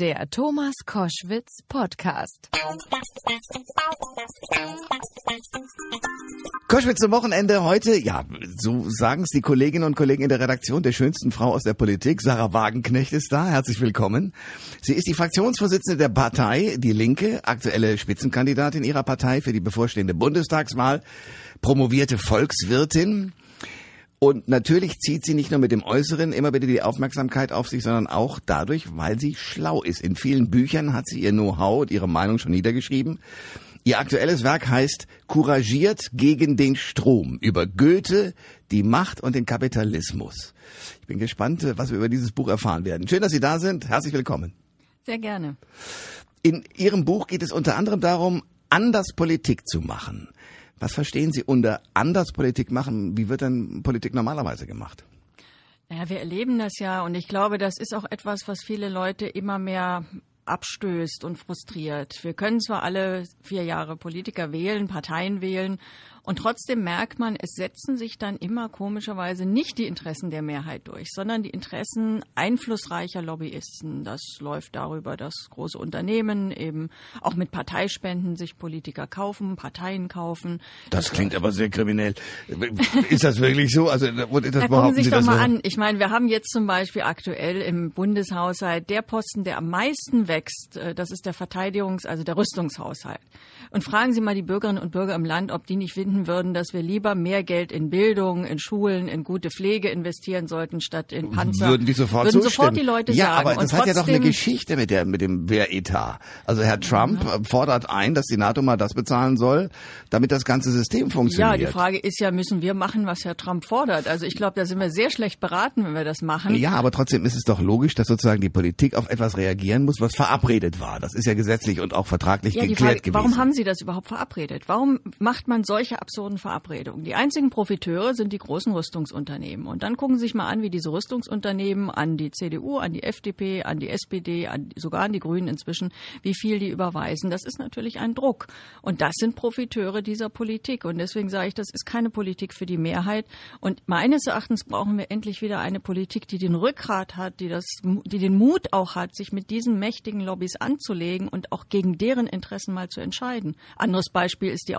Der Thomas Koschwitz Podcast. Koschwitz zum Wochenende heute, ja, so sagen es die Kolleginnen und Kollegen in der Redaktion der schönsten Frau aus der Politik. Sarah Wagenknecht ist da. Herzlich willkommen. Sie ist die Fraktionsvorsitzende der Partei Die Linke, aktuelle Spitzenkandidatin ihrer Partei für die bevorstehende Bundestagswahl, promovierte Volkswirtin. Und natürlich zieht sie nicht nur mit dem Äußeren immer wieder die Aufmerksamkeit auf sich, sondern auch dadurch, weil sie schlau ist. In vielen Büchern hat sie ihr Know-how und ihre Meinung schon niedergeschrieben. Ihr aktuelles Werk heißt Couragiert gegen den Strom über Goethe, die Macht und den Kapitalismus. Ich bin gespannt, was wir über dieses Buch erfahren werden. Schön, dass Sie da sind. Herzlich willkommen. Sehr gerne. In Ihrem Buch geht es unter anderem darum, anders Politik zu machen. Was verstehen Sie unter anders Politik machen? Wie wird denn Politik normalerweise gemacht? Ja, wir erleben das ja und ich glaube, das ist auch etwas, was viele Leute immer mehr abstößt und frustriert. Wir können zwar alle vier Jahre Politiker wählen, Parteien wählen und trotzdem merkt man, es setzen sich dann immer komischerweise nicht die Interessen der Mehrheit durch, sondern die Interessen einflussreicher Lobbyisten. Das läuft darüber, dass große Unternehmen eben auch mit Parteispenden sich Politiker kaufen, Parteien kaufen. Das, das klingt aber sehr kriminell. Ist das wirklich so? Also das da gucken Sie sich doch mal so? an. Ich meine, wir haben jetzt zum Beispiel aktuell im Bundeshaushalt der Posten, der am meisten wächst. Äh, das ist der Verteidigungs-, also der Rüstungshaushalt. Und fragen Sie mal die Bürgerinnen und Bürger im Land, ob die nicht finden würden, dass wir lieber mehr Geld in Bildung, in Schulen, in gute Pflege investieren sollten, statt in Panzer. Würden die sofort Würden zustimmen. sofort die Leute ja, sagen. aber das hat ja doch eine Geschichte mit der mit dem Wehretat. Also Herr Trump ja. fordert ein, dass die NATO mal das bezahlen soll, damit das ganze System funktioniert. Ja, die Frage ist ja, müssen wir machen, was Herr Trump fordert? Also ich glaube, da sind wir sehr schlecht beraten, wenn wir das machen. Ja, aber trotzdem ist es doch logisch, dass sozusagen die Politik auf etwas reagieren muss, was verabredet war. Das ist ja gesetzlich und auch vertraglich ja, geklärt Frage, gewesen. Warum haben Sie das überhaupt verabredet? verabredet? Warum macht man solche absurden Verabredungen? Die einzigen Profiteure sind die großen Rüstungsunternehmen. Und dann gucken Sie sich mal an, wie diese Rüstungsunternehmen an die CDU, an die FDP, an die SPD, an, sogar an die Grünen inzwischen, wie viel die überweisen. Das ist natürlich ein Druck. Und das sind Profiteure dieser Politik. Und deswegen sage ich, das ist keine Politik für die Mehrheit. Und meines Erachtens brauchen wir endlich wieder eine Politik, die den Rückgrat hat, die, das, die den Mut auch hat, sich mit diesen mächtigen Lobbys anzulegen und auch gegen deren Interessen mal zu entscheiden. Anderes Beispiel ist die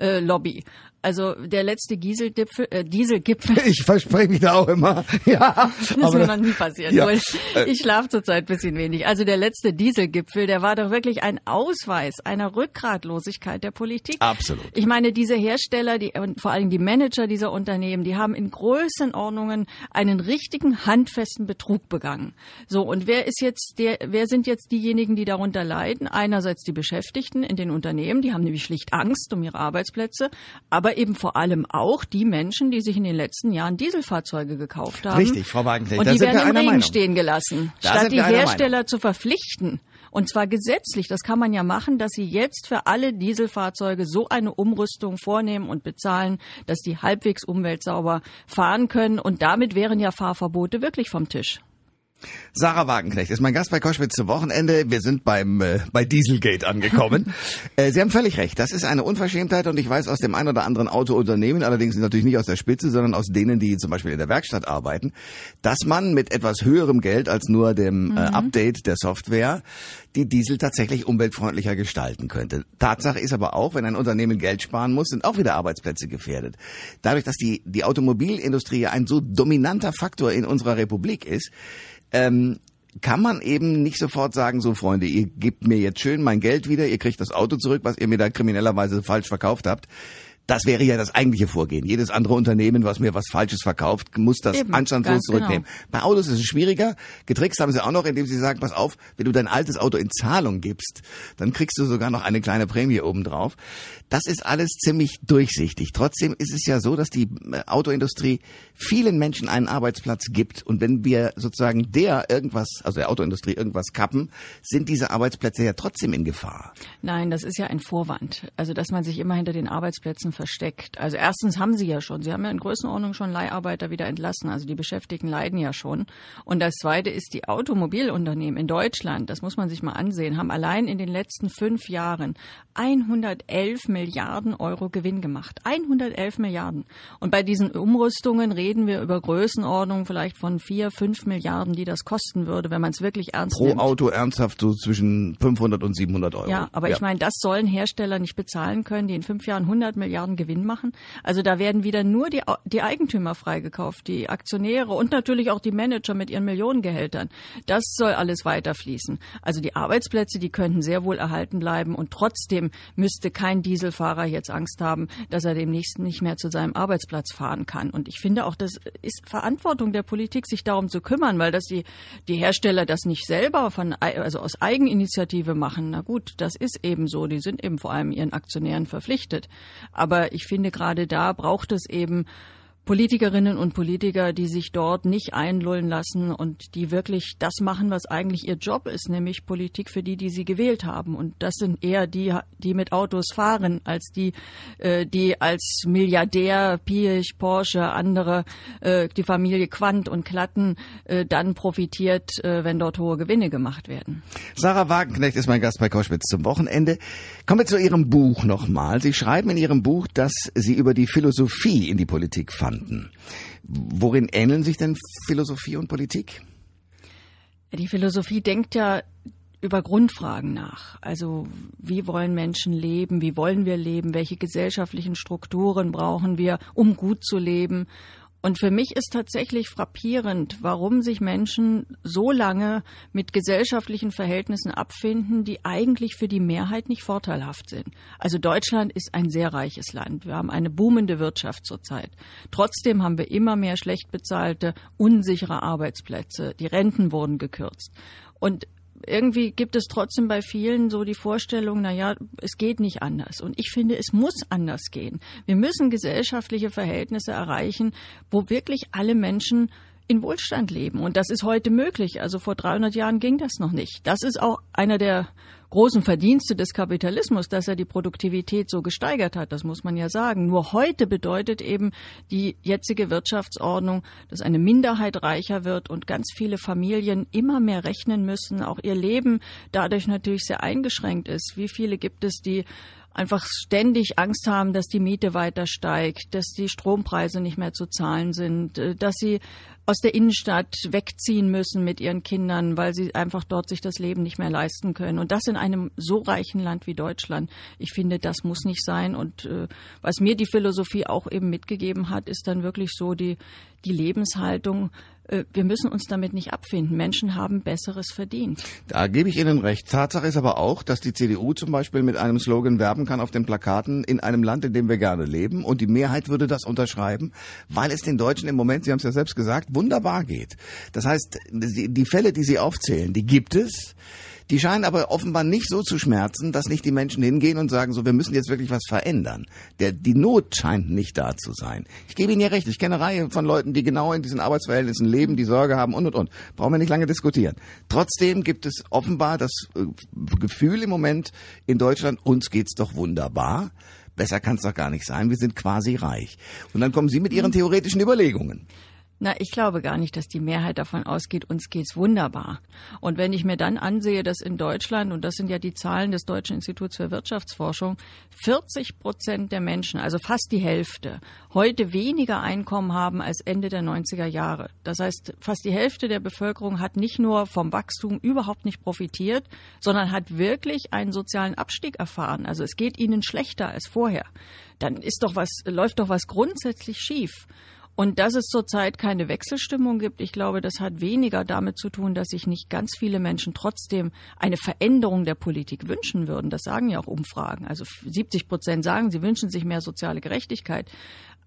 äh, Lobby. Also der letzte Dieselgipfel, äh, Dieselgipfel. Ich verspreche mich da auch immer. Ja, das ist mir noch nie passiert. Ja. Ich, ich schlafe zurzeit ein bisschen wenig. Also der letzte Dieselgipfel, der war doch wirklich ein Ausweis einer Rückgratlosigkeit der Politik. Absolut. Ich meine, diese Hersteller, die und vor allem die Manager dieser Unternehmen, die haben in Größenordnungen einen richtigen handfesten Betrug begangen. So und wer ist jetzt der? Wer sind jetzt diejenigen, die darunter leiden? Einerseits die Beschäftigten in den Unternehmen, die haben nämlich schlicht Angst um ihre Arbeitsplätze, aber aber eben vor allem auch die Menschen, die sich in den letzten Jahren Dieselfahrzeuge gekauft haben. Richtig, Frau Wagenknecht. Und die werden im Regen Meinung. stehen gelassen, da statt die Hersteller Meinung. zu verpflichten. Und zwar gesetzlich. Das kann man ja machen, dass sie jetzt für alle Dieselfahrzeuge so eine Umrüstung vornehmen und bezahlen, dass die halbwegs umweltsauber fahren können. Und damit wären ja Fahrverbote wirklich vom Tisch. Sarah Wagenknecht ist mein Gast bei Koschwitz zum Wochenende. Wir sind beim äh, bei Dieselgate angekommen. äh, Sie haben völlig recht. Das ist eine Unverschämtheit und ich weiß aus dem ein oder anderen Autounternehmen, allerdings natürlich nicht aus der Spitze, sondern aus denen, die zum Beispiel in der Werkstatt arbeiten, dass man mit etwas höherem Geld als nur dem mhm. äh, Update der Software die Diesel tatsächlich umweltfreundlicher gestalten könnte. Tatsache ist aber auch, wenn ein Unternehmen Geld sparen muss, sind auch wieder Arbeitsplätze gefährdet. Dadurch, dass die die Automobilindustrie ein so dominanter Faktor in unserer Republik ist, ähm, kann man eben nicht sofort sagen, so Freunde, ihr gebt mir jetzt schön mein Geld wieder, ihr kriegt das Auto zurück, was ihr mir da kriminellerweise falsch verkauft habt. Das wäre ja das eigentliche Vorgehen. Jedes andere Unternehmen, was mir was Falsches verkauft, muss das Eben, anstandslos zurücknehmen. Genau. Bei Autos ist es schwieriger. Getrickst haben sie auch noch, indem sie sagen, pass auf, wenn du dein altes Auto in Zahlung gibst, dann kriegst du sogar noch eine kleine Prämie obendrauf. Das ist alles ziemlich durchsichtig. Trotzdem ist es ja so, dass die äh, Autoindustrie vielen Menschen einen Arbeitsplatz gibt. Und wenn wir sozusagen der irgendwas, also der Autoindustrie irgendwas kappen, sind diese Arbeitsplätze ja trotzdem in Gefahr. Nein, das ist ja ein Vorwand. Also, dass man sich immer hinter den Arbeitsplätzen versteckt. Also erstens haben sie ja schon, sie haben ja in Größenordnung schon Leiharbeiter wieder entlassen, also die Beschäftigten leiden ja schon. Und das Zweite ist, die Automobilunternehmen in Deutschland, das muss man sich mal ansehen, haben allein in den letzten fünf Jahren 111 Milliarden Euro Gewinn gemacht. 111 Milliarden. Und bei diesen Umrüstungen reden wir über Größenordnung vielleicht von vier, fünf Milliarden, die das kosten würde, wenn man es wirklich ernst Pro nimmt. Auto ernsthaft so zwischen 500 und 700 Euro. Ja, aber ich meine, das sollen Hersteller nicht bezahlen können, die in fünf Jahren 100 Milliarden Gewinn machen. Also da werden wieder nur die, die Eigentümer freigekauft, die Aktionäre und natürlich auch die Manager mit ihren Millionengehältern. Das soll alles weiterfließen. Also die Arbeitsplätze, die könnten sehr wohl erhalten bleiben und trotzdem müsste kein Dieselfahrer jetzt Angst haben, dass er demnächst nicht mehr zu seinem Arbeitsplatz fahren kann. Und ich finde auch, das ist Verantwortung der Politik, sich darum zu kümmern, weil das die, die Hersteller das nicht selber von, also aus Eigeninitiative machen. Na gut, das ist eben so. Die sind eben vor allem ihren Aktionären verpflichtet. Aber ich finde, gerade da braucht es eben Politikerinnen und Politiker, die sich dort nicht einlullen lassen und die wirklich das machen, was eigentlich ihr Job ist, nämlich Politik für die, die sie gewählt haben. Und das sind eher die, die mit Autos fahren, als die, äh, die als Milliardär, Piech, Porsche, andere, äh, die Familie Quandt und Klatten äh, dann profitiert, wenn dort hohe Gewinne gemacht werden. Sarah Wagenknecht ist mein Gast bei Koschwitz zum Wochenende. Kommen wir zu Ihrem Buch nochmal. Sie schreiben in Ihrem Buch, dass Sie über die Philosophie in die Politik fanden fanden. Worin ähneln sich denn Philosophie und Politik? Die Philosophie denkt ja über Grundfragen nach. Also wie wollen Menschen leben? Wie wollen wir leben? Welche gesellschaftlichen Strukturen brauchen wir, um gut zu leben? Und für mich ist tatsächlich frappierend, warum sich Menschen so lange mit gesellschaftlichen Verhältnissen abfinden, die eigentlich für die Mehrheit nicht vorteilhaft sind. Also Deutschland ist ein sehr reiches Land. Wir haben eine boomende Wirtschaft zurzeit. Trotzdem haben wir immer mehr schlecht bezahlte, unsichere Arbeitsplätze. Die Renten wurden gekürzt. Und irgendwie gibt es trotzdem bei vielen so die Vorstellung, na ja, es geht nicht anders. Und ich finde, es muss anders gehen. Wir müssen gesellschaftliche Verhältnisse erreichen, wo wirklich alle Menschen in Wohlstand leben. Und das ist heute möglich. Also vor 300 Jahren ging das noch nicht. Das ist auch einer der großen Verdienste des Kapitalismus, dass er die Produktivität so gesteigert hat. Das muss man ja sagen. Nur heute bedeutet eben die jetzige Wirtschaftsordnung, dass eine Minderheit reicher wird und ganz viele Familien immer mehr rechnen müssen, auch ihr Leben dadurch natürlich sehr eingeschränkt ist. Wie viele gibt es, die einfach ständig Angst haben, dass die Miete weiter steigt, dass die Strompreise nicht mehr zu zahlen sind, äh, dass sie aus der Innenstadt wegziehen müssen mit ihren Kindern, weil sie einfach dort sich das Leben nicht mehr leisten können. Und das in einem so reichen Land wie Deutschland. Ich finde, das muss nicht sein. Und äh, was mir die Philosophie auch eben mitgegeben hat, ist dann wirklich so die, die Lebenshaltung, wir müssen uns damit nicht abfinden. Menschen haben Besseres verdient. Da gebe ich Ihnen recht. Tatsache ist aber auch, dass die CDU zum Beispiel mit einem Slogan werben kann auf den Plakaten in einem Land, in dem wir gerne leben. Und die Mehrheit würde das unterschreiben, weil es den Deutschen im Moment, Sie haben es ja selbst gesagt, wunderbar geht. Das heißt, die Fälle, die Sie aufzählen, die gibt es. Die scheinen aber offenbar nicht so zu schmerzen, dass nicht die Menschen hingehen und sagen, so, wir müssen jetzt wirklich was verändern. Der, die Not scheint nicht da zu sein. Ich gebe Ihnen ja recht, ich kenne eine Reihe von Leuten, die genau in diesen Arbeitsverhältnissen leben, die Sorge haben und und und. Brauchen wir nicht lange diskutieren. Trotzdem gibt es offenbar das äh, Gefühl im Moment in Deutschland, uns geht's doch wunderbar. Besser kann es doch gar nicht sein. Wir sind quasi reich. Und dann kommen Sie mit Ihren theoretischen Überlegungen. Na, ich glaube gar nicht, dass die Mehrheit davon ausgeht, uns geht's wunderbar. Und wenn ich mir dann ansehe, dass in Deutschland, und das sind ja die Zahlen des Deutschen Instituts für Wirtschaftsforschung, 40 Prozent der Menschen, also fast die Hälfte, heute weniger Einkommen haben als Ende der 90er Jahre. Das heißt, fast die Hälfte der Bevölkerung hat nicht nur vom Wachstum überhaupt nicht profitiert, sondern hat wirklich einen sozialen Abstieg erfahren. Also es geht ihnen schlechter als vorher. Dann ist doch was, läuft doch was grundsätzlich schief. Und dass es zurzeit keine Wechselstimmung gibt, ich glaube, das hat weniger damit zu tun, dass sich nicht ganz viele Menschen trotzdem eine Veränderung der Politik wünschen würden. Das sagen ja auch Umfragen. Also 70 Prozent sagen, sie wünschen sich mehr soziale Gerechtigkeit.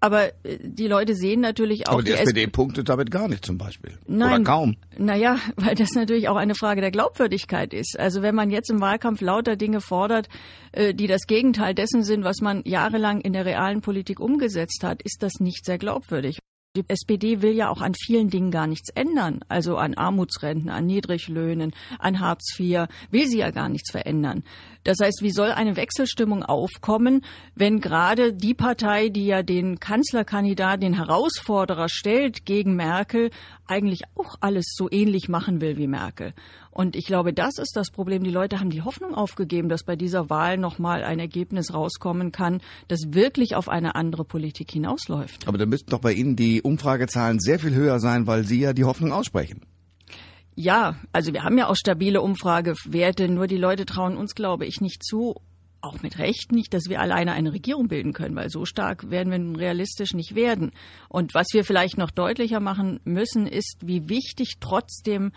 Aber äh, die Leute sehen natürlich auch. Aber die, die SPD punktet damit gar nicht zum Beispiel. Nein, Oder kaum. Naja, weil das natürlich auch eine Frage der Glaubwürdigkeit ist. Also wenn man jetzt im Wahlkampf lauter Dinge fordert, äh, die das Gegenteil dessen sind, was man jahrelang in der realen Politik umgesetzt hat, ist das nicht sehr glaubwürdig. Die SPD will ja auch an vielen Dingen gar nichts ändern. Also an Armutsrenten, an Niedriglöhnen, an Hartz IV will sie ja gar nichts verändern. Das heißt, wie soll eine Wechselstimmung aufkommen, wenn gerade die Partei, die ja den Kanzlerkandidaten, den Herausforderer stellt gegen Merkel, eigentlich auch alles so ähnlich machen will wie Merkel? Und ich glaube, das ist das Problem. Die Leute haben die Hoffnung aufgegeben, dass bei dieser Wahl nochmal ein Ergebnis rauskommen kann, das wirklich auf eine andere Politik hinausläuft. Aber da müssten doch bei Ihnen die Umfragezahlen sehr viel höher sein, weil Sie ja die Hoffnung aussprechen. Ja, also wir haben ja auch stabile Umfragewerte, nur die Leute trauen uns, glaube ich, nicht zu, auch mit Recht nicht, dass wir alleine eine Regierung bilden können, weil so stark werden wir nun realistisch nicht werden. Und was wir vielleicht noch deutlicher machen müssen, ist, wie wichtig trotzdem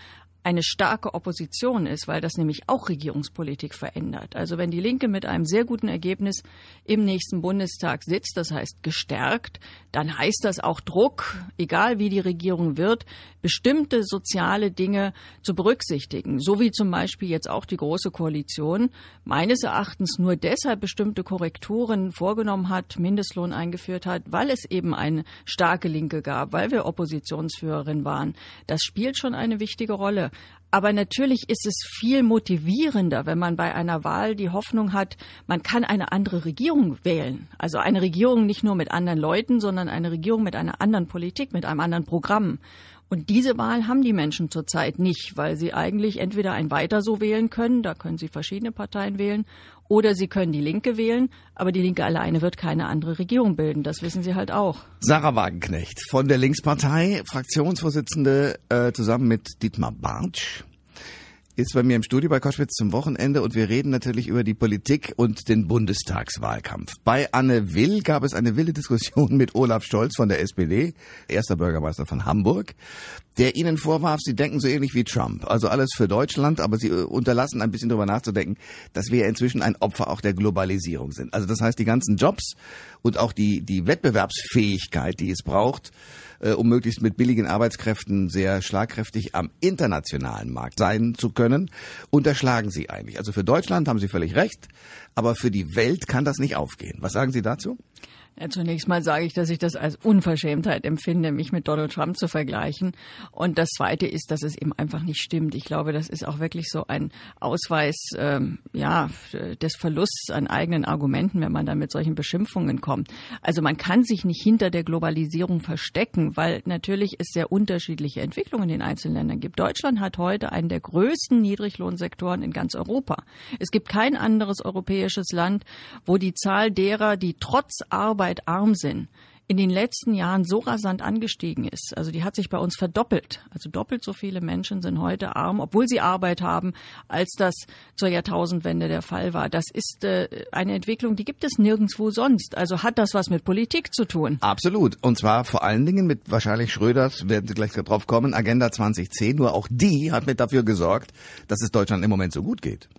eine starke Opposition ist, weil das nämlich auch Regierungspolitik verändert. Also wenn die Linke mit einem sehr guten Ergebnis im nächsten Bundestag sitzt, das heißt gestärkt, dann heißt das auch Druck, egal wie die Regierung wird, bestimmte soziale Dinge zu berücksichtigen, so wie zum Beispiel jetzt auch die Große Koalition meines Erachtens nur deshalb bestimmte Korrekturen vorgenommen hat, Mindestlohn eingeführt hat, weil es eben eine starke Linke gab, weil wir Oppositionsführerin waren. Das spielt schon eine wichtige Rolle. Aber natürlich ist es viel motivierender, wenn man bei einer Wahl die Hoffnung hat, man kann eine andere Regierung wählen. Also eine Regierung nicht nur mit anderen Leuten, sondern eine Regierung mit einer anderen Politik, mit einem anderen Programm. Und diese Wahl haben die Menschen zurzeit nicht, weil sie eigentlich entweder ein Weiter so wählen können, da können sie verschiedene Parteien wählen, oder sie können die Linke wählen, aber die Linke alleine wird keine andere Regierung bilden. Das wissen sie halt auch. Sarah Wagenknecht von der Linkspartei, Fraktionsvorsitzende äh, zusammen mit Dietmar Bartsch ist bei mir im Studio bei Koschwitz zum Wochenende und wir reden natürlich über die Politik und den Bundestagswahlkampf. Bei Anne Will gab es eine wilde Diskussion mit Olaf Scholz von der SPD, erster Bürgermeister von Hamburg, der ihnen vorwarf, sie denken so ähnlich wie Trump. Also alles für Deutschland, aber sie äh, unterlassen ein bisschen darüber nachzudenken, dass wir inzwischen ein Opfer auch der Globalisierung sind. Also das heißt, die ganzen Jobs und auch die, die Wettbewerbsfähigkeit, die es braucht, äh, um möglichst mit billigen Arbeitskräften sehr schlagkräftig am internationalen Markt sein zu können, unterschlagen sie eigentlich. Also für Deutschland haben Sie völlig recht, aber für die Welt kann das nicht aufgehen. Was sagen Sie dazu? Ja, zunächst mal sage ich, dass ich das als Unverschämtheit empfinde, mich mit Donald Trump zu vergleichen. Und das Zweite ist, dass es eben einfach nicht stimmt. Ich glaube, das ist auch wirklich so ein Ausweis ähm, ja, des Verlusts an eigenen Argumenten, wenn man dann mit solchen Beschimpfungen kommt. Also man kann sich nicht hinter der Globalisierung verstecken, weil natürlich es sehr unterschiedliche Entwicklungen in den einzelnen Ländern gibt. Deutschland hat heute einen der größten Niedriglohnsektoren in ganz Europa. Es gibt kein anderes europäisches Land, wo die Zahl derer, die trotz Arbeit Arbeit arm sind, in den letzten Jahren so rasant angestiegen ist. Also die hat sich bei uns verdoppelt. Also doppelt so viele Menschen sind heute arm, obwohl sie Arbeit haben, als das zur Jahrtausendwende der Fall war. Das ist äh, eine Entwicklung, die gibt es nirgendwo sonst. Also hat das was mit Politik zu tun? Absolut. Und zwar vor allen Dingen mit wahrscheinlich Schröders, werden Sie gleich drauf kommen, Agenda 2010. Nur auch die hat mit dafür gesorgt, dass es Deutschland im Moment so gut geht.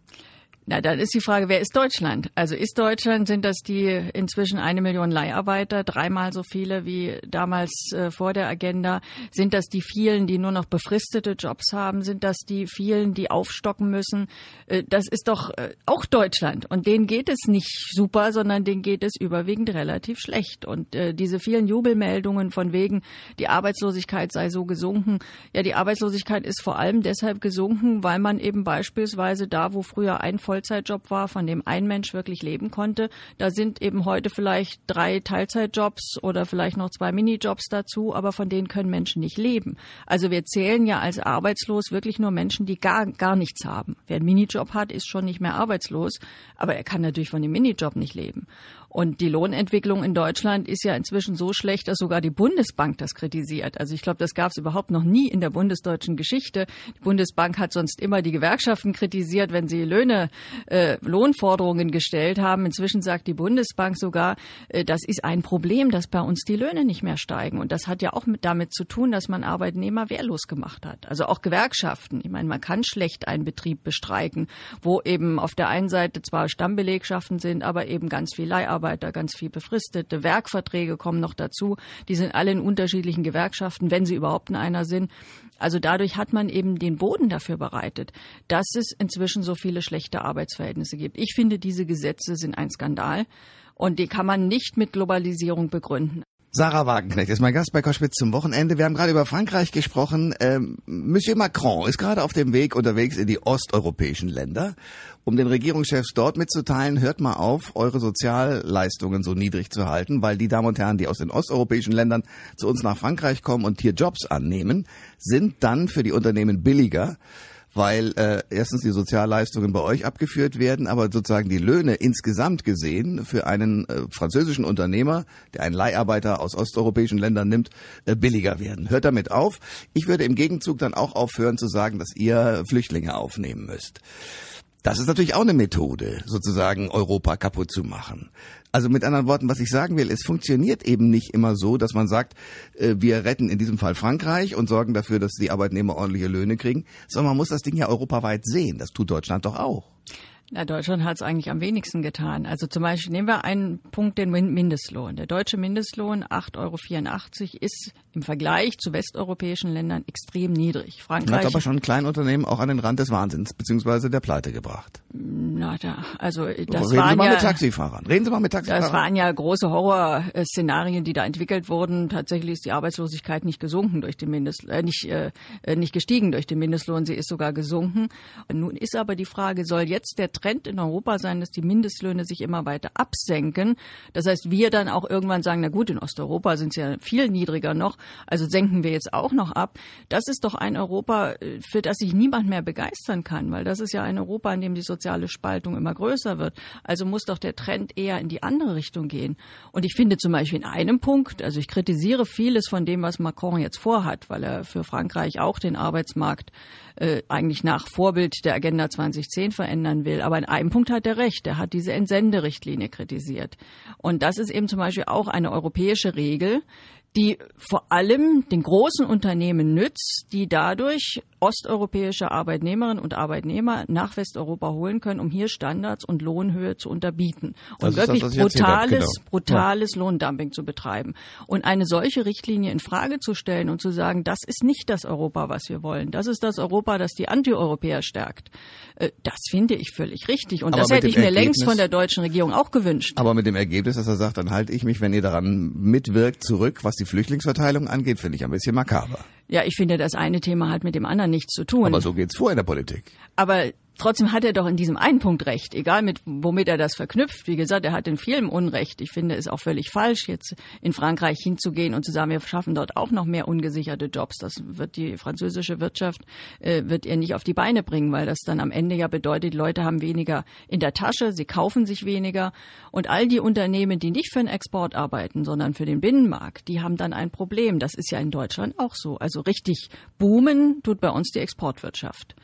Na, dann ist die Frage, wer ist Deutschland? Also ist Deutschland, sind das die inzwischen eine Million Leiharbeiter, dreimal so viele wie damals äh, vor der Agenda? Sind das die vielen, die nur noch befristete Jobs haben? Sind das die vielen, die aufstocken müssen? Äh, das ist doch äh, auch Deutschland. Und denen geht es nicht super, sondern denen geht es überwiegend relativ schlecht. Und äh, diese vielen Jubelmeldungen von wegen, die Arbeitslosigkeit sei so gesunken. Ja, die Arbeitslosigkeit ist vor allem deshalb gesunken, weil man eben beispielsweise da, wo früher ein Voll Vollzeitjob war, von dem ein Mensch wirklich leben konnte. Da sind eben heute vielleicht drei Teilzeitjobs oder vielleicht noch zwei Minijobs dazu, aber von denen können Menschen nicht leben. Also wir zählen ja als arbeitslos wirklich nur Menschen, die gar, gar nichts haben. Wer einen Minijob hat, ist schon nicht mehr arbeitslos, aber er kann natürlich von dem Minijob nicht leben. Und die Lohnentwicklung in Deutschland ist ja inzwischen so schlecht, dass sogar die Bundesbank das kritisiert. Also ich glaube, das gab es überhaupt noch nie in der bundesdeutschen Geschichte. Die Bundesbank hat sonst immer die Gewerkschaften kritisiert, wenn sie Löhne, äh, Lohnforderungen gestellt haben. Inzwischen sagt die Bundesbank sogar, äh, das ist ein Problem, dass bei uns die Löhne nicht mehr steigen. Und das hat ja auch mit, damit zu tun, dass man Arbeitnehmer wehrlos gemacht hat. Also auch Gewerkschaften. Ich meine, man kann schlecht einen Betrieb bestreiken, wo eben auf der einen Seite zwar Stammbelegschaften sind, aber eben ganz viel Leiharbeit Mitarbeiter, ganz viel befristete Werkverträge kommen noch dazu. Die sind alle in unterschiedlichen Gewerkschaften, wenn sie überhaupt in einer sind. Also dadurch hat man eben den Boden dafür bereitet, dass es inzwischen so viele schlechte Arbeitsverhältnisse gibt. Ich finde, diese Gesetze sind ein Skandal und die kann man nicht mit Globalisierung begründen. Sarah Wagenknecht ist mein Gast bei Koschwitz zum Wochenende. Wir haben gerade über Frankreich gesprochen. Ähm, Monsieur Macron ist gerade auf dem Weg unterwegs in die osteuropäischen Länder, um den Regierungschefs dort mitzuteilen, hört mal auf, eure Sozialleistungen so niedrig zu halten, weil die Damen und Herren, die aus den osteuropäischen Ländern zu uns nach Frankreich kommen und hier Jobs annehmen, sind dann für die Unternehmen billiger weil äh, erstens die Sozialleistungen bei euch abgeführt werden, aber sozusagen die Löhne insgesamt gesehen für einen äh, französischen Unternehmer, der einen Leiharbeiter aus osteuropäischen Ländern nimmt, äh, billiger werden. Hört damit auf. Ich würde im Gegenzug dann auch aufhören zu sagen, dass ihr Flüchtlinge aufnehmen müsst. Das ist natürlich auch eine Methode, sozusagen Europa kaputt zu machen. Also mit anderen Worten, was ich sagen will, es funktioniert eben nicht immer so, dass man sagt, äh, wir retten in diesem Fall Frankreich und sorgen dafür, dass die Arbeitnehmer ordentliche Löhne kriegen, sondern man muss das Ding ja europaweit sehen. Das tut Deutschland doch auch. Na, Deutschland hat es eigentlich am wenigsten getan. Also zum Beispiel nehmen wir einen Punkt, den Mindestlohn. Der deutsche Mindestlohn, 8,84 Euro, ist im Vergleich zu westeuropäischen Ländern extrem niedrig. Frankreich hat aber schon ein Kleinunternehmen auch an den Rand des Wahnsinns beziehungsweise der Pleite gebracht. Na, da, also das Reden waren Sie mal ja, mit Taxifahrern. Reden Sie mal mit Taxifahrern. Das waren ja große Horrorszenarien, die da entwickelt wurden. Tatsächlich ist die Arbeitslosigkeit nicht gesunken durch den Mindestlohn, äh, nicht, äh, nicht gestiegen durch den Mindestlohn, sie ist sogar gesunken. Nun ist aber die Frage, soll jetzt der Trend in Europa sein, dass die Mindestlöhne sich immer weiter absenken? Das heißt, wir dann auch irgendwann sagen, na gut, in Osteuropa sind sie ja viel niedriger noch, also senken wir jetzt auch noch ab. Das ist doch ein Europa, äh, für das sich niemand mehr begeistern kann, weil das ist ja ein Europa, in dem die soziale Spaltung immer größer wird. Also muss doch der Trend eher in die andere Richtung gehen. Und ich finde zum Beispiel in einem Punkt, also ich kritisiere vieles von dem, was Macron jetzt vorhat, weil er für Frankreich auch den Arbeitsmarkt äh, eigentlich nach Vorbild der Agenda 2010 verändern will. Aber in einem Punkt hat er recht. Er hat diese Entsenderichtlinie kritisiert. Und das ist eben zum Beispiel auch eine europäische Regel, die vor allem den großen Unternehmen nützt, die dadurch osteuropäische Arbeitnehmerinnen und Arbeitnehmer nach Westeuropa holen können, um hier Standards und Lohnhöhe zu unterbieten und wirklich das, brutales, genau. brutales ja. Lohndumping zu betreiben. Und eine solche Richtlinie in Frage zu stellen und zu sagen, das ist nicht das Europa, was wir wollen. Das ist das Europa, das die Antieuropäer stärkt. Äh, das finde ich völlig richtig. Und aber das hätte ich mir Ergebnis, längst von der deutschen Regierung auch gewünscht. Aber mit dem Ergebnis, dass er sagt, dann halte ich mich, wenn ihr daran mitwirkt, zurück, was die Flüchtlingsverteilung angeht, finde ich ein bisschen makaber. Ja, ich finde, das eine Thema hat mit dem anderen nichts zu tun. Aber so geht's vor in der Politik. Aber Trotzdem hat er doch in diesem einen Punkt recht, egal mit womit er das verknüpft. Wie gesagt, er hat in vielem Unrecht. Ich finde es auch völlig falsch, jetzt in Frankreich hinzugehen und zu sagen, wir schaffen dort auch noch mehr ungesicherte Jobs. Das wird die französische Wirtschaft äh, wird er nicht auf die Beine bringen, weil das dann am Ende ja bedeutet, Leute haben weniger in der Tasche, sie kaufen sich weniger und all die Unternehmen, die nicht für den Export arbeiten, sondern für den Binnenmarkt, die haben dann ein Problem. Das ist ja in Deutschland auch so. Also richtig boomen tut bei uns die Exportwirtschaft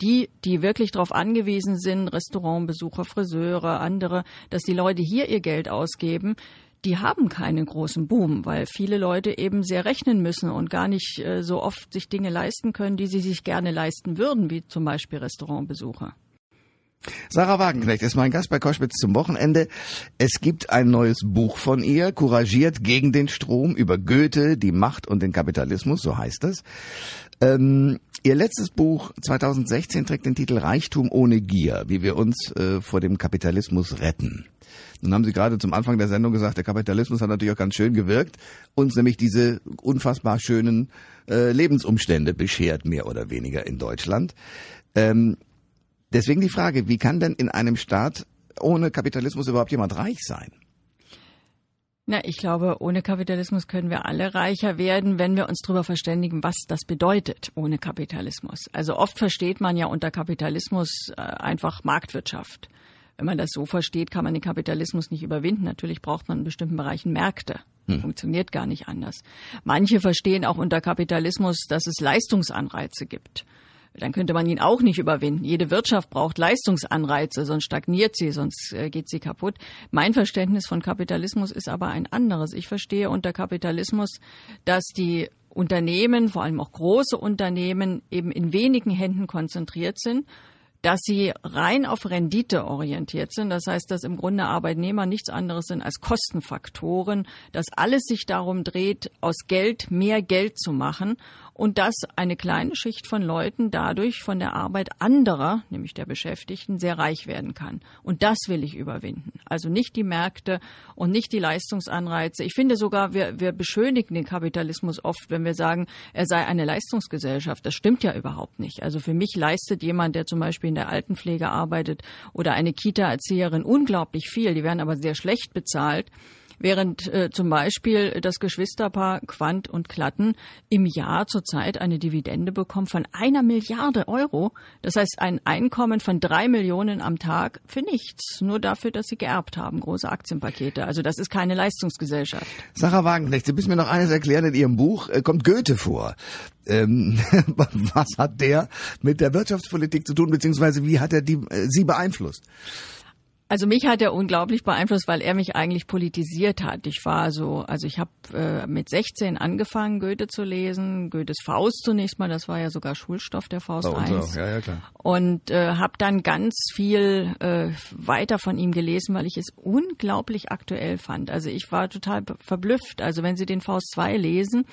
die, die wirklich darauf angewiesen sind, Restaurantbesucher, Friseure, andere, dass die Leute hier ihr Geld ausgeben, die haben keinen großen Boom, weil viele Leute eben sehr rechnen müssen und gar nicht äh, so oft sich Dinge leisten können, die sie sich gerne leisten würden, wie zum Beispiel Restaurantbesucher. Sarah Wagenknecht ist mein Gast bei Koschwitz zum Wochenende. Es gibt ein neues Buch von ihr, Couragiert gegen den Strom, über Goethe, die Macht und den Kapitalismus, so heißt es. Ähm, ihr letztes Buch 2016 trägt den Titel Reichtum ohne Gier, wie wir uns äh, vor dem Kapitalismus retten. Nun haben Sie gerade zum Anfang der Sendung gesagt, der Kapitalismus hat natürlich auch ganz schön gewirkt, uns nämlich diese unfassbar schönen äh, Lebensumstände beschert, mehr oder weniger in Deutschland. Ähm, Deswegen die Frage, wie kann denn in einem Staat ohne Kapitalismus überhaupt jemand reich sein? Na, ich glaube, ohne Kapitalismus können wir alle reicher werden, wenn wir uns darüber verständigen, was das bedeutet ohne Kapitalismus. Also oft versteht man ja unter Kapitalismus äh, einfach Marktwirtschaft. Wenn man das so versteht, kann man den Kapitalismus nicht überwinden. Natürlich braucht man in bestimmten Bereichen Märkte. Hm. Funktioniert gar nicht anders. Manche verstehen auch unter Kapitalismus, dass es Leistungsanreize gibt dann könnte man ihn auch nicht überwinden. Jede Wirtschaft braucht Leistungsanreize, sonst stagniert sie, sonst äh, geht sie kaputt. Mein Verständnis von Kapitalismus ist aber ein anderes. Ich verstehe unter Kapitalismus, dass die Unternehmen, vor allem auch große Unternehmen, eben in wenigen Händen konzentriert sind dass sie rein auf Rendite orientiert sind. Das heißt, dass im Grunde Arbeitnehmer nichts anderes sind als Kostenfaktoren, dass alles sich darum dreht, aus Geld mehr Geld zu machen und dass eine kleine Schicht von Leuten dadurch von der Arbeit anderer, nämlich der Beschäftigten, sehr reich werden kann. Und das will ich überwinden. Also nicht die Märkte und nicht die Leistungsanreize. Ich finde sogar, wir, wir beschönigen den Kapitalismus oft, wenn wir sagen, er sei eine Leistungsgesellschaft. Das stimmt ja überhaupt nicht. Also für mich leistet jemand, der zum Beispiel in der Altenpflege arbeitet oder eine Kita-Erzieherin unglaublich viel. Die werden aber sehr schlecht bezahlt während äh, zum Beispiel das Geschwisterpaar Quant und Klatten im Jahr zurzeit eine Dividende bekommt von einer Milliarde Euro. Das heißt ein Einkommen von drei Millionen am Tag für nichts, nur dafür, dass sie geerbt haben, große Aktienpakete. Also das ist keine Leistungsgesellschaft. Sarah Wagenknecht, Sie müssen mir noch eines erklären. In Ihrem Buch äh, kommt Goethe vor. Ähm, was hat der mit der Wirtschaftspolitik zu tun, beziehungsweise wie hat er die, äh, Sie beeinflusst? Also mich hat er unglaublich beeinflusst, weil er mich eigentlich politisiert hat. Ich war so, also ich habe äh, mit 16 angefangen, Goethe zu lesen, Goethes Faust zunächst mal, das war ja sogar Schulstoff der Faust Bei uns 1. auch, ja, ja, klar. Und äh, habe dann ganz viel äh, weiter von ihm gelesen, weil ich es unglaublich aktuell fand. Also ich war total verblüfft. Also wenn Sie den Faust 2 lesen,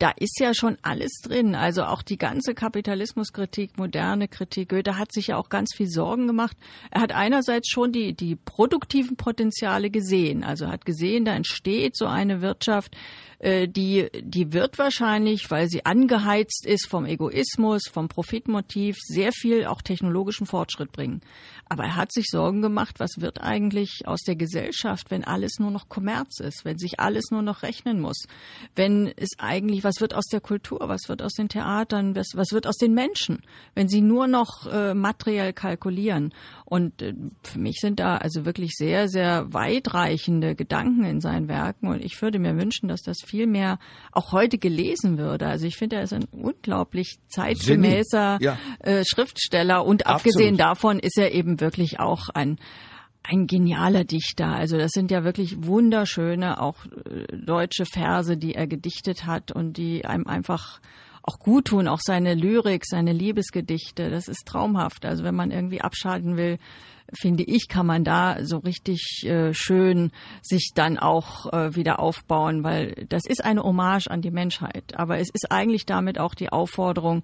da ist ja schon alles drin. Also auch die ganze Kapitalismuskritik, moderne Kritik. Goethe hat sich ja auch ganz viel Sorgen gemacht. Er hat einerseits schon die, die produktiven Potenziale gesehen. Also hat gesehen, da entsteht so eine Wirtschaft, die, die wird wahrscheinlich, weil sie angeheizt ist vom Egoismus, vom Profitmotiv, sehr viel auch technologischen Fortschritt bringen. Aber er hat sich Sorgen gemacht, was wird eigentlich aus der Gesellschaft, wenn alles nur noch Kommerz ist, wenn sich alles nur noch rechnen muss, wenn es eigentlich, was wird aus der Kultur, was wird aus den Theatern, was, was wird aus den Menschen, wenn sie nur noch äh, materiell kalkulieren. Und äh, für mich sind da also wirklich sehr, sehr weitreichende Gedanken in seinen Werken. Und ich würde mir wünschen, dass das viel mehr auch heute gelesen würde. Also ich finde, er ist ein unglaublich zeitgemäßer Ja. äh, Schriftsteller. Und Absolut. abgesehen davon ist er eben wirklich auch ein ein genialer Dichter. Also das sind ja wirklich wunderschöne, auch äh, deutsche Verse, die er gedichtet hat und die einem einfach auch gut tun, auch seine Lyrik, seine Liebesgedichte, das ist traumhaft. Also wenn man irgendwie abschalten will, finde ich, kann man da so richtig äh, schön sich dann auch äh, wieder aufbauen, weil das ist eine Hommage an die Menschheit. Aber es ist eigentlich damit auch die Aufforderung,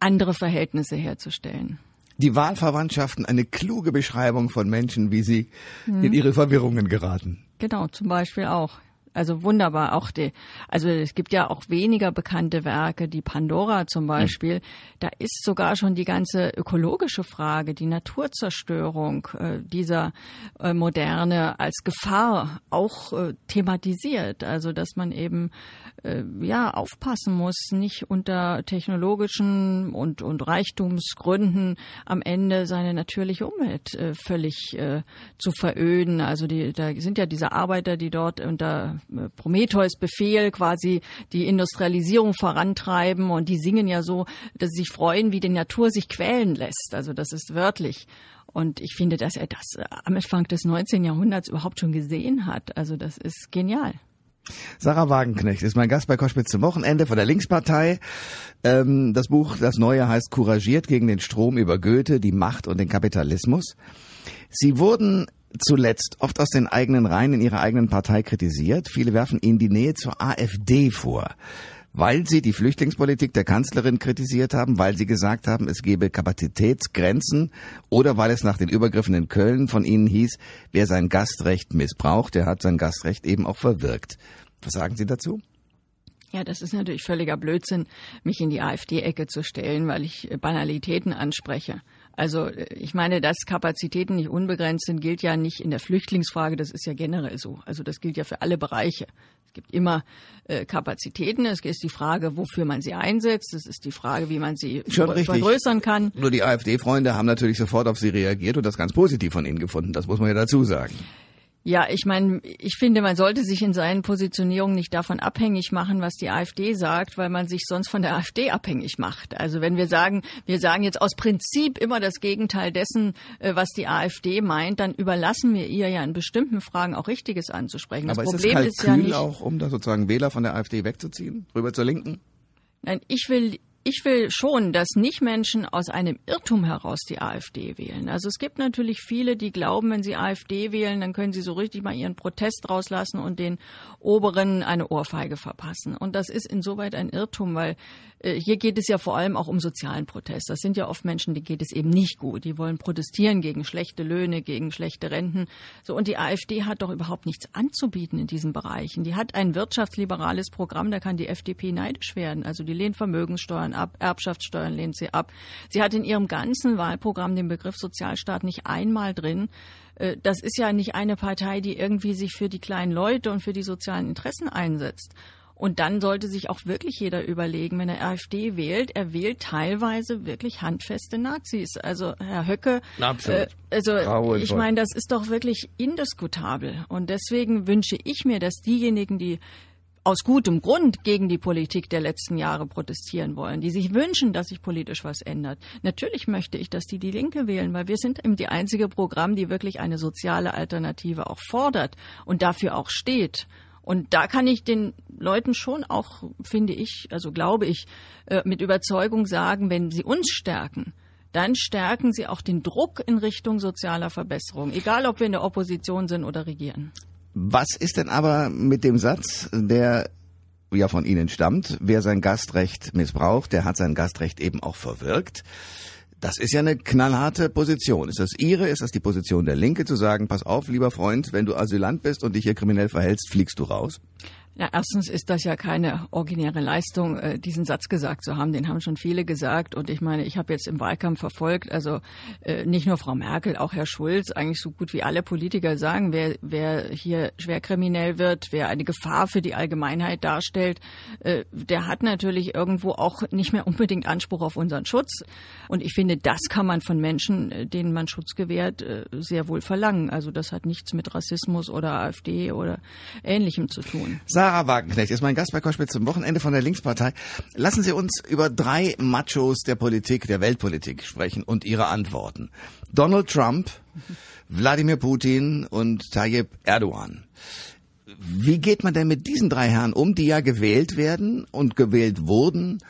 andere Verhältnisse herzustellen. Die Wahlverwandtschaften, eine kluge Beschreibung von Menschen, wie sie in ihre Verwirrungen geraten. Genau, zum Beispiel auch. Also wunderbar, auch die, also es gibt ja auch weniger bekannte Werke, die Pandora zum Beispiel, da ist sogar schon die ganze ökologische Frage, die Naturzerstörung äh, dieser äh, Moderne als Gefahr auch äh, thematisiert. Also dass man eben äh, ja aufpassen muss, nicht unter technologischen und, und Reichtumsgründen am Ende seine natürliche Umwelt äh, völlig äh, zu veröden. Also die, da sind ja diese Arbeiter, die dort unter äh, Prometheus Befehl quasi die Industrialisierung vorantreiben und die singen ja so, dass sie sich freuen, wie die Natur sich quälen lässt. Also das ist wörtlich. Und ich finde, dass er das äh, am Anfang des 19. Jahrhunderts überhaupt schon gesehen hat. Also das ist genial. Sarah Wagenknecht ist mein Gast bei Koschwitz zum Wochenende von der Linkspartei. Ähm, das Buch, das neue heißt Couragiert gegen den Strom über Goethe, die Macht und den Kapitalismus. Sie wurden zuletzt oft aus den eigenen Reihen in ihrer eigenen Partei kritisiert. Viele werfen ihnen die Nähe zur AfD vor, weil sie die Flüchtlingspolitik der Kanzlerin kritisiert haben, weil sie gesagt haben, es gebe Kapazitätsgrenzen oder weil es nach den Übergriffen in Köln von ihnen hieß, wer sein Gastrecht missbraucht, der hat sein Gastrecht eben auch verwirkt. Was sagen Sie dazu? Ja, das ist natürlich völliger Blödsinn, mich in die AfD-Ecke zu stellen, weil ich Banalitäten anspreche. Also äh, ich meine, dass Kapazitäten nicht unbegrenzt sind, gilt ja nicht in der Flüchtlingsfrage, das ist ja generell so. Also das gilt ja für alle Bereiche. Es gibt immer äh, Kapazitäten, es ist die Frage, wofür man sie einsetzt, es ist die Frage, wie man sie Schon ver- richtig. vergrößern kann. Nur die AfD-Freunde haben natürlich sofort auf Sie reagiert und das ganz positiv von Ihnen gefunden. Das muss man ja dazu sagen. Ja, ich meine, ich finde, man sollte sich in seinen Positionierungen nicht davon abhängig machen, was die AfD sagt, weil man sich sonst von der AfD abhängig macht. Also wenn wir sagen, wir sagen jetzt aus Prinzip immer das Gegenteil dessen, äh, was die AfD meint, dann überlassen wir ihr ja in bestimmten Fragen auch Richtiges anzusprechen. Das Aber Problem ist ist, es ja Kalkül nicht. auch, um da sozusagen Wähler von der AfD wegzuziehen, rüber zur Linken? Nein, ich will ich will schon, dass nicht Menschen aus einem Irrtum heraus die AfD wählen. Also es gibt natürlich viele, die glauben, wenn sie AfD wählen, dann können sie so richtig mal ihren Protest rauslassen und den Oberen eine Ohrfeige verpassen. Und das ist insoweit ein Irrtum, weil hier geht es ja vor allem auch um sozialen Protest. Das sind ja oft Menschen, die geht es eben nicht gut. Die wollen protestieren gegen schlechte Löhne, gegen schlechte Renten. So und die AfD hat doch überhaupt nichts anzubieten in diesen Bereichen. Die hat ein wirtschaftsliberales Programm, da kann die FDP neidisch werden. Also die lehnt Vermögenssteuern ab, Erbschaftssteuern lehnt sie ab. Sie hat in ihrem ganzen Wahlprogramm den Begriff Sozialstaat nicht einmal drin. Äh, das ist ja nicht eine Partei, die irgendwie sich für die kleinen Leute und für die sozialen Interessen einsetzt. Und dann sollte sich auch wirklich jeder überlegen, wenn er AfD wählt, er wählt teilweise wirklich handfeste Nazis. Also Herr Höcke, äh, also ich meine, das ist doch wirklich indiskutabel. Und deswegen wünsche ich mir, dass diejenigen, die aus gutem Grund gegen die Politik der letzten Jahre protestieren wollen, die sich wünschen, dass sich politisch was ändert. Natürlich möchte ich, dass die die Linke wählen, weil wir sind eben die einzige Programm, die wirklich eine soziale Alternative auch fordert und dafür auch steht. Und da kann ich den Leuten schon auch, finde ich, also glaube ich, äh, mit Überzeugung sagen, wenn sie uns stärken, dann stärken sie auch den Druck in Richtung sozialer Verbesserung, egal ob wir in der Opposition sind oder regieren. Was ist denn aber mit dem Satz, der ja von Ihnen stammt, wer sein Gastrecht missbraucht, der hat sein Gastrecht eben auch verwirkt. Das ist ja eine knallharte Position. Ist das Ihre? Ist das die Position der Linke zu sagen, pass auf, lieber Freund, wenn du Asylant bist und dich hier kriminell verhältst, fliegst du raus? Ja, erstens ist das ja keine originäre Leistung, äh, diesen Satz gesagt zu haben. Den haben schon viele gesagt. Und ich meine, ich habe jetzt im Wahlkampf verfolgt, also äh, nicht nur Frau Merkel, auch Herr Schulz, eigentlich so gut wie alle Politiker sagen, wer, wer hier schwer kriminell wird, wer eine Gefahr für die Allgemeinheit darstellt, äh, der hat natürlich irgendwo auch nicht mehr unbedingt Anspruch auf unseren Schutz. Und ich finde, das kann man von Menschen, denen man Schutz gewährt, sehr wohl verlangen. Also das hat nichts mit Rassismus oder AfD oder Ähnlichem zu tun. Sarah Wagenknecht ist mein Gast bei Koschwitz zum Wochenende von der Linkspartei. Lassen Sie uns über drei Machos der Politik, der Weltpolitik sprechen und ihre Antworten. Donald Trump, Wladimir Putin und Tayyip Erdogan. Wie geht man denn mit diesen drei Herren um, die ja gewählt werden und gewählt wurden?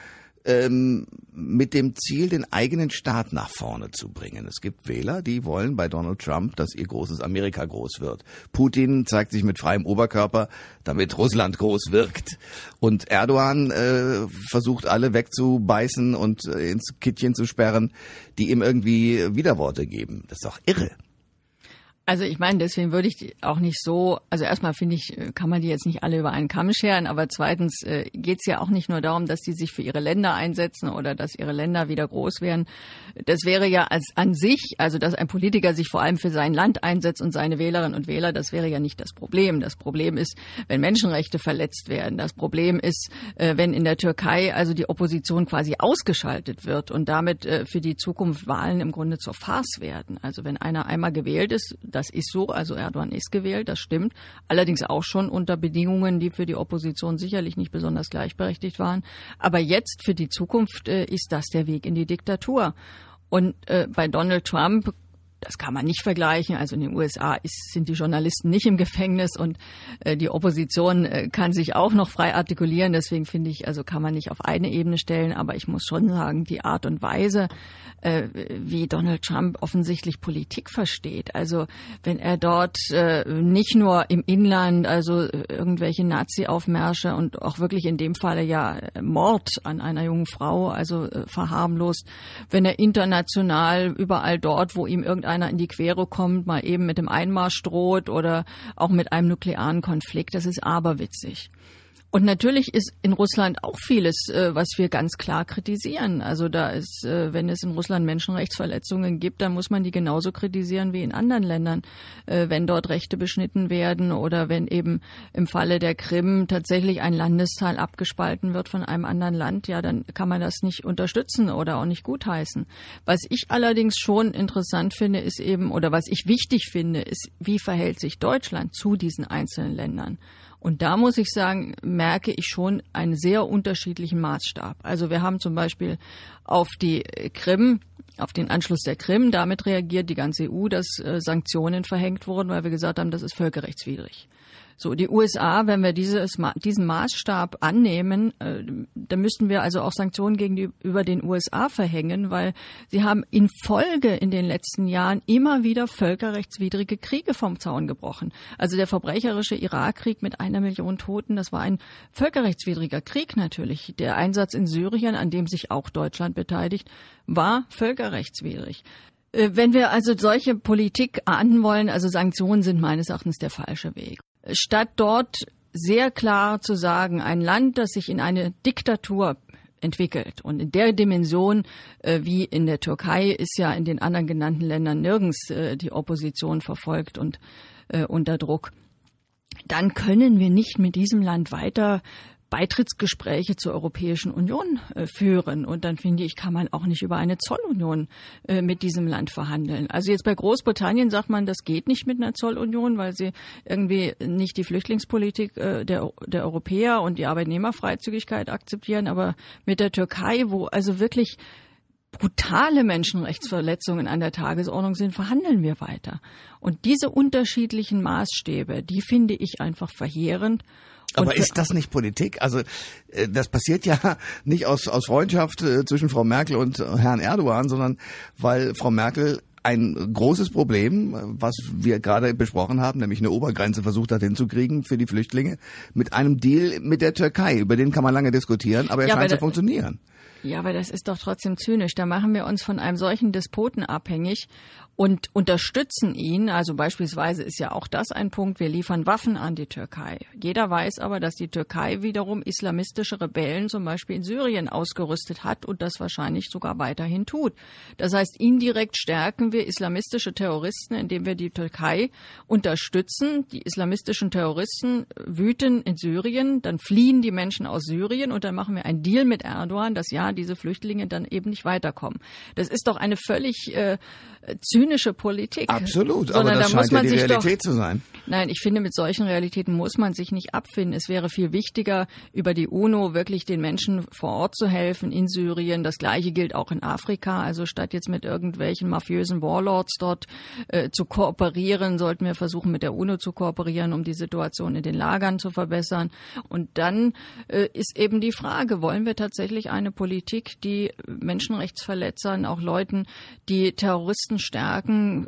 ähm, mit dem Ziel, den eigenen Staat nach vorne zu bringen. Es gibt Wähler, die wollen bei Donald Trump, dass ihr großes Amerika groß wird. Putin zeigt sich mit freiem Oberkörper, damit Russland groß wirkt. Und Erdogan äh, versucht alle wegzubeißen und äh, ins Kittchen zu sperren, die ihm irgendwie Widerworte geben. Das ist doch irre. Also ich meine, deswegen würde ich auch nicht so, also erstmal finde ich, kann man die jetzt nicht alle über einen Kamm scheren, aber zweitens äh, geht es ja auch nicht nur darum, dass die sich für ihre Länder einsetzen oder dass ihre Länder wieder groß werden. Das wäre ja als an sich, also dass ein Politiker sich vor allem für sein Land einsetzt und seine Wählerinnen und Wähler, das wäre ja nicht das Problem. Das Problem ist, wenn Menschenrechte verletzt werden. Das Problem ist, äh, wenn in der Türkei also die Opposition quasi ausgeschaltet wird und damit äh, für die Zukunft Wahlen im Grunde zur Farce werden. Also wenn einer einmal gewählt ist, das ist so, also Erdogan ist gewählt, das stimmt. Allerdings auch schon unter Bedingungen, die für die Opposition sicherlich nicht besonders gleichberechtigt waren. Aber jetzt für die Zukunft äh, ist das der Weg in die Diktatur. Und äh, bei Donald Trump das kann man nicht vergleichen. Also in den USA ist, sind die Journalisten nicht im Gefängnis und äh, die Opposition äh, kann sich auch noch frei artikulieren. Deswegen finde ich, also kann man nicht auf eine Ebene stellen. Aber ich muss schon sagen, die Art und Weise, äh, wie Donald Trump offensichtlich Politik versteht. Also wenn er dort äh, nicht nur im Inland, also äh, irgendwelche Nazi-Aufmärsche und auch wirklich in dem Falle ja Mord an einer jungen Frau, also äh, verharmlost, wenn er international überall dort, wo ihm irgendein einer in die Quere kommt, mal eben mit dem Einmarsch droht oder auch mit einem nuklearen Konflikt. Das ist aberwitzig. Und natürlich ist in Russland auch vieles, äh, was wir ganz klar kritisieren. Also da ist, äh, wenn es in Russland Menschenrechtsverletzungen gibt, dann muss man die genauso kritisieren wie in anderen Ländern, äh, wenn dort Rechte beschnitten werden oder wenn eben im Falle der Krim tatsächlich ein Landesteil abgespalten wird von einem anderen Land, ja, dann kann man das nicht unterstützen oder auch nicht gutheißen. Was ich allerdings schon interessant finde, ist eben, oder was ich wichtig finde, ist, wie verhält sich Deutschland zu diesen einzelnen Ländern? Und da muss ich sagen, merke ich schon einen sehr unterschiedlichen Maßstab. Also wir haben zum Beispiel auf die Krim, auf den Anschluss der Krim, damit reagiert die ganze EU, dass äh, Sanktionen verhängt wurden, weil wir gesagt haben, das ist völkerrechtswidrig. So, die USA, wenn wir dieses, diesen Maßstab annehmen, äh, dann müssten wir also auch Sanktionen gegenüber den USA verhängen, weil sie haben in Folge in den letzten Jahren immer wieder völkerrechtswidrige Kriege vom Zaun gebrochen. Also der verbrecherische Irakkrieg mit einer Million Toten, das war ein völkerrechtswidriger Krieg natürlich. Der Einsatz in Syrien, an dem sich auch Deutschland beteiligt, war völkerrechtswidrig. Äh, wenn wir also solche Politik ahnden wollen, also Sanktionen sind meines Erachtens der falsche Weg statt dort sehr klar zu sagen, ein Land, das sich in eine Diktatur entwickelt. Und in der Dimension äh, wie in der Türkei ist ja in den anderen genannten Ländern nirgends äh, die Opposition verfolgt und äh, unter Druck. Dann können wir nicht mit diesem Land weiter Beitrittsgespräche zur Europäischen Union äh, führen. Und dann finde ich, kann man auch nicht über eine Zollunion äh, mit diesem Land verhandeln. Also jetzt bei Großbritannien sagt man, das geht nicht mit einer Zollunion, weil sie irgendwie nicht die Flüchtlingspolitik äh, der, der Europäer und die Arbeitnehmerfreizügigkeit akzeptieren. Aber mit der Türkei, wo also wirklich brutale Menschenrechtsverletzungen an der Tagesordnung sind, verhandeln wir weiter. Und diese unterschiedlichen Maßstäbe, die finde ich einfach verheerend. Aber ist das nicht Politik? Also äh, das passiert ja nicht aus, aus Freundschaft äh, zwischen Frau Merkel und Herrn Erdogan, sondern weil Frau Merkel ein großes Problem, was wir gerade besprochen haben, nämlich eine Obergrenze versucht hat hinzukriegen für die Flüchtlinge, mit einem Deal mit der Türkei. Über den kann man lange diskutieren, aber er ja, scheint zu funktionieren. Ja, aber das ist doch trotzdem zynisch. Da machen wir uns von einem solchen Despoten abhängig und unterstützen ihn. Also beispielsweise ist ja auch das ein Punkt. Wir liefern Waffen an die Türkei. Jeder weiß aber, dass die Türkei wiederum islamistische Rebellen zum Beispiel in Syrien ausgerüstet hat und das wahrscheinlich sogar weiterhin tut. Das heißt, indirekt stärken wir islamistische Terroristen, indem wir die Türkei unterstützen. Die islamistischen Terroristen wüten in Syrien, dann fliehen die Menschen aus Syrien und dann machen wir einen Deal mit Erdogan, dass ja diese Flüchtlinge dann eben nicht weiterkommen. Das ist doch eine völlig äh, zynische Politik. Absolut, aber das da scheint ja die Realität doch, zu sein. Nein, ich finde, mit solchen Realitäten muss man sich nicht abfinden. Es wäre viel wichtiger, über die UNO wirklich den Menschen vor Ort zu helfen in Syrien. Das Gleiche gilt auch in Afrika. Also statt jetzt mit irgendwelchen mafiösen Warlords dort äh, zu kooperieren, sollten wir versuchen, mit der UNO zu kooperieren, um die Situation in den Lagern zu verbessern. Und dann äh, ist eben die Frage, wollen wir tatsächlich eine Politik, die Menschenrechtsverletzern, auch Leuten, die Terroristen stärken,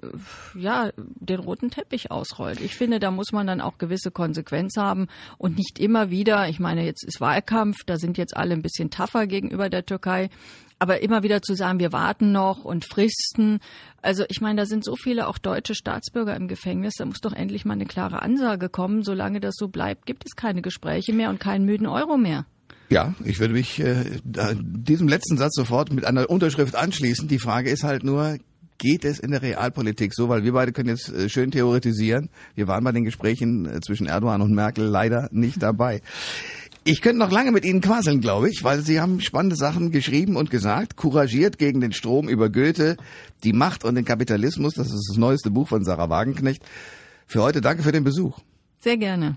ja, den roten Teppich ausrollt? Ich finde, da muss man dann auch gewisse Konsequenz haben und nicht immer wieder, ich meine, jetzt ist Wahlkampf, da sind jetzt alle ein bisschen tougher gegenüber der Türkei. Aber immer wieder zu sagen, wir warten noch und fristen. Also ich meine, da sind so viele auch deutsche Staatsbürger im Gefängnis. Da muss doch endlich mal eine klare Ansage kommen. Solange das so bleibt, gibt es keine Gespräche mehr und keinen müden Euro mehr. Ja, ich würde mich äh, diesem letzten Satz sofort mit einer Unterschrift anschließen. Die Frage ist halt nur, geht es in der Realpolitik so? Weil wir beide können jetzt äh, schön theoretisieren. Wir waren bei den Gesprächen äh, zwischen Erdogan und Merkel leider nicht dabei. Ich könnte noch lange mit Ihnen quasseln, glaube ich, weil Sie haben spannende Sachen geschrieben und gesagt. Couragiert gegen den Strom über Goethe, die Macht und den Kapitalismus. Das ist das neueste Buch von Sarah Wagenknecht. Für heute danke für den Besuch. Sehr gerne.